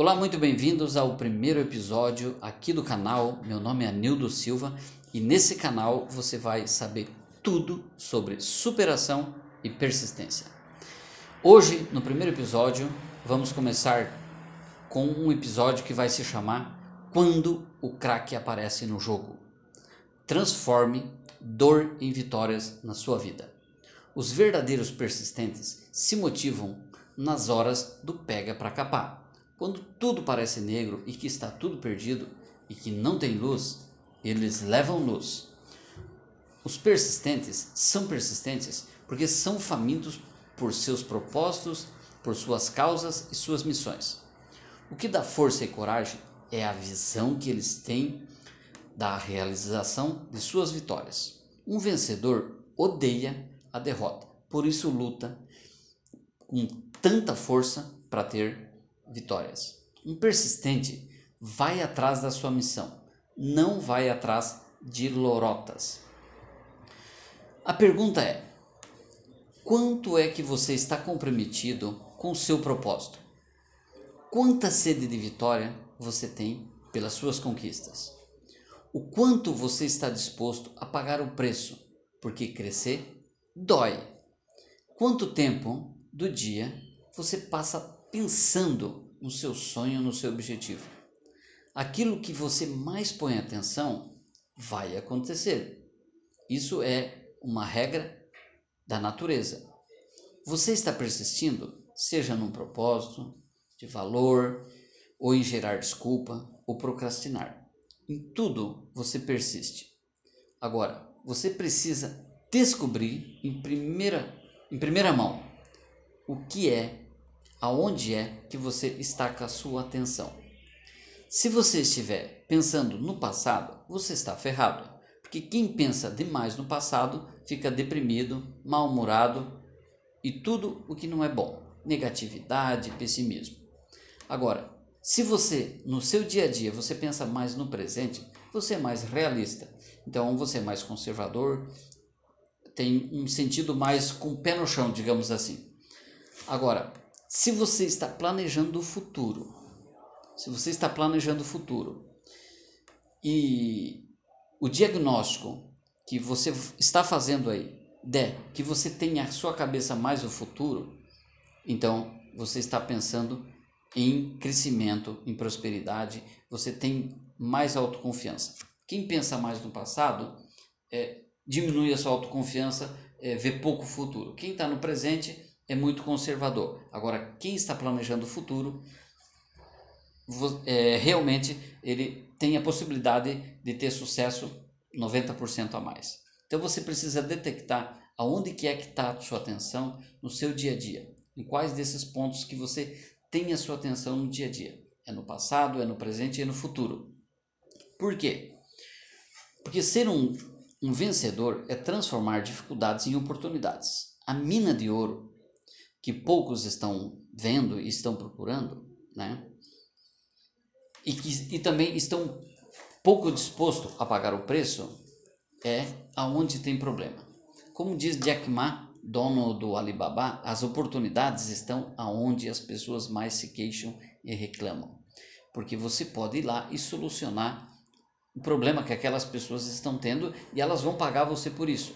Olá, muito bem-vindos ao primeiro episódio aqui do canal. Meu nome é Nildo Silva e nesse canal você vai saber tudo sobre superação e persistência. Hoje, no primeiro episódio, vamos começar com um episódio que vai se chamar Quando o craque aparece no jogo. Transforme dor em vitórias na sua vida. Os verdadeiros persistentes se motivam nas horas do pega para capar quando tudo parece negro e que está tudo perdido e que não tem luz, eles levam luz. Os persistentes são persistentes porque são famintos por seus propósitos, por suas causas e suas missões. O que dá força e coragem é a visão que eles têm da realização de suas vitórias. Um vencedor odeia a derrota, por isso luta com tanta força para ter vitórias. Um persistente vai atrás da sua missão, não vai atrás de lorotas. A pergunta é: quanto é que você está comprometido com o seu propósito? Quanta sede de vitória você tem pelas suas conquistas? O quanto você está disposto a pagar o preço, porque crescer dói. Quanto tempo do dia você passa pensando no seu sonho, no seu objetivo. Aquilo que você mais põe atenção vai acontecer. Isso é uma regra da natureza. Você está persistindo, seja num propósito, de valor, ou em gerar desculpa, ou procrastinar. Em tudo você persiste. Agora, você precisa descobrir em primeira, em primeira mão o que é aonde é que você está com a sua atenção. Se você estiver pensando no passado, você está ferrado, porque quem pensa demais no passado fica deprimido, mal-humorado e tudo o que não é bom, negatividade, pessimismo. Agora, se você no seu dia a dia você pensa mais no presente, você é mais realista. Então você é mais conservador, tem um sentido mais com o pé no chão, digamos assim. Agora, se você está planejando o futuro, se você está planejando o futuro e o diagnóstico que você está fazendo aí der que você tenha a sua cabeça mais o futuro, então você está pensando em crescimento, em prosperidade, você tem mais autoconfiança. Quem pensa mais no passado é, diminui a sua autoconfiança, é, vê pouco futuro. Quem está no presente é muito conservador. Agora, quem está planejando o futuro, é, realmente ele tem a possibilidade de ter sucesso 90% a mais. Então você precisa detectar aonde que é que está a sua atenção no seu dia a dia. Em quais desses pontos que você tem a sua atenção no dia a dia. É no passado, é no presente e é no futuro. Por quê? Porque ser um, um vencedor é transformar dificuldades em oportunidades. A mina de ouro que poucos estão vendo e estão procurando, né? E que e também estão pouco dispostos a pagar o preço, é aonde tem problema. Como diz Jack Ma, dono do Alibaba, as oportunidades estão aonde as pessoas mais se queixam e reclamam. Porque você pode ir lá e solucionar o problema que aquelas pessoas estão tendo e elas vão pagar você por isso.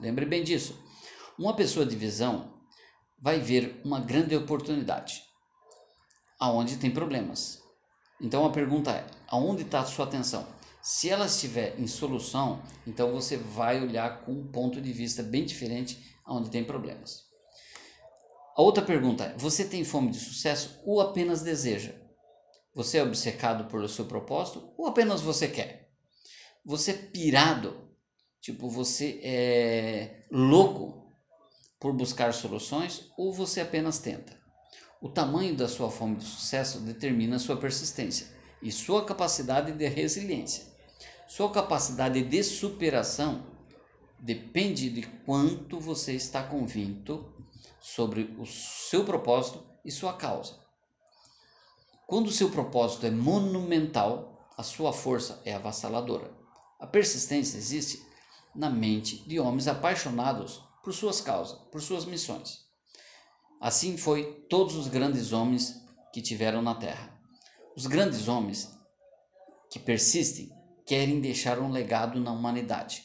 Lembre bem disso. Uma pessoa de visão, vai ver uma grande oportunidade aonde tem problemas. Então a pergunta é: aonde está a sua atenção? Se ela estiver em solução, então você vai olhar com um ponto de vista bem diferente aonde tem problemas. A outra pergunta é: você tem fome de sucesso ou apenas deseja? Você é obcecado pelo seu propósito ou apenas você quer? Você é pirado, tipo você é louco por buscar soluções ou você apenas tenta? O tamanho da sua fome de sucesso determina sua persistência e sua capacidade de resiliência. Sua capacidade de superação depende de quanto você está convicto sobre o seu propósito e sua causa. Quando o seu propósito é monumental, a sua força é avassaladora. A persistência existe na mente de homens apaixonados por suas causas, por suas missões. Assim foi todos os grandes homens que tiveram na terra. Os grandes homens que persistem querem deixar um legado na humanidade.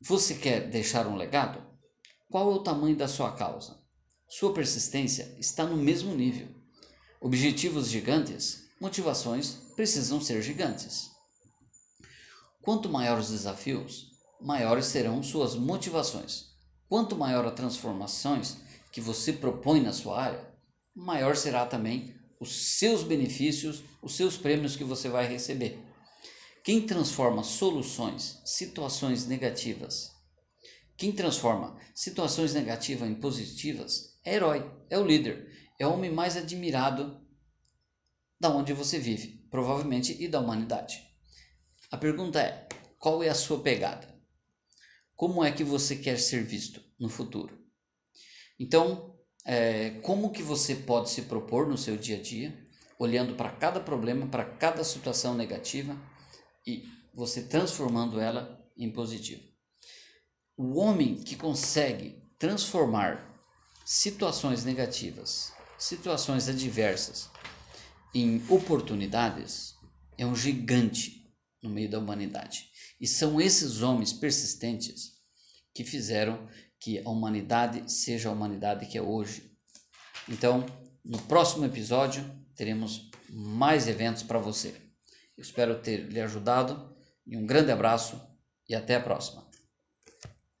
Você quer deixar um legado? Qual é o tamanho da sua causa? Sua persistência está no mesmo nível. Objetivos gigantes, motivações precisam ser gigantes. Quanto maiores os desafios, maiores serão suas motivações. Quanto maior as transformações que você propõe na sua área, maior será também os seus benefícios, os seus prêmios que você vai receber. Quem transforma soluções, situações negativas, quem transforma situações negativas em positivas é herói, é o líder, é o homem mais admirado da onde você vive, provavelmente e da humanidade. A pergunta é: qual é a sua pegada? Como é que você quer ser visto no futuro? Então, é, como que você pode se propor no seu dia a dia, olhando para cada problema, para cada situação negativa e você transformando ela em positivo. O homem que consegue transformar situações negativas, situações adversas em oportunidades é um gigante no meio da humanidade. E são esses homens persistentes que fizeram que a humanidade seja a humanidade que é hoje. Então, no próximo episódio, teremos mais eventos para você. Eu espero ter lhe ajudado e um grande abraço e até a próxima.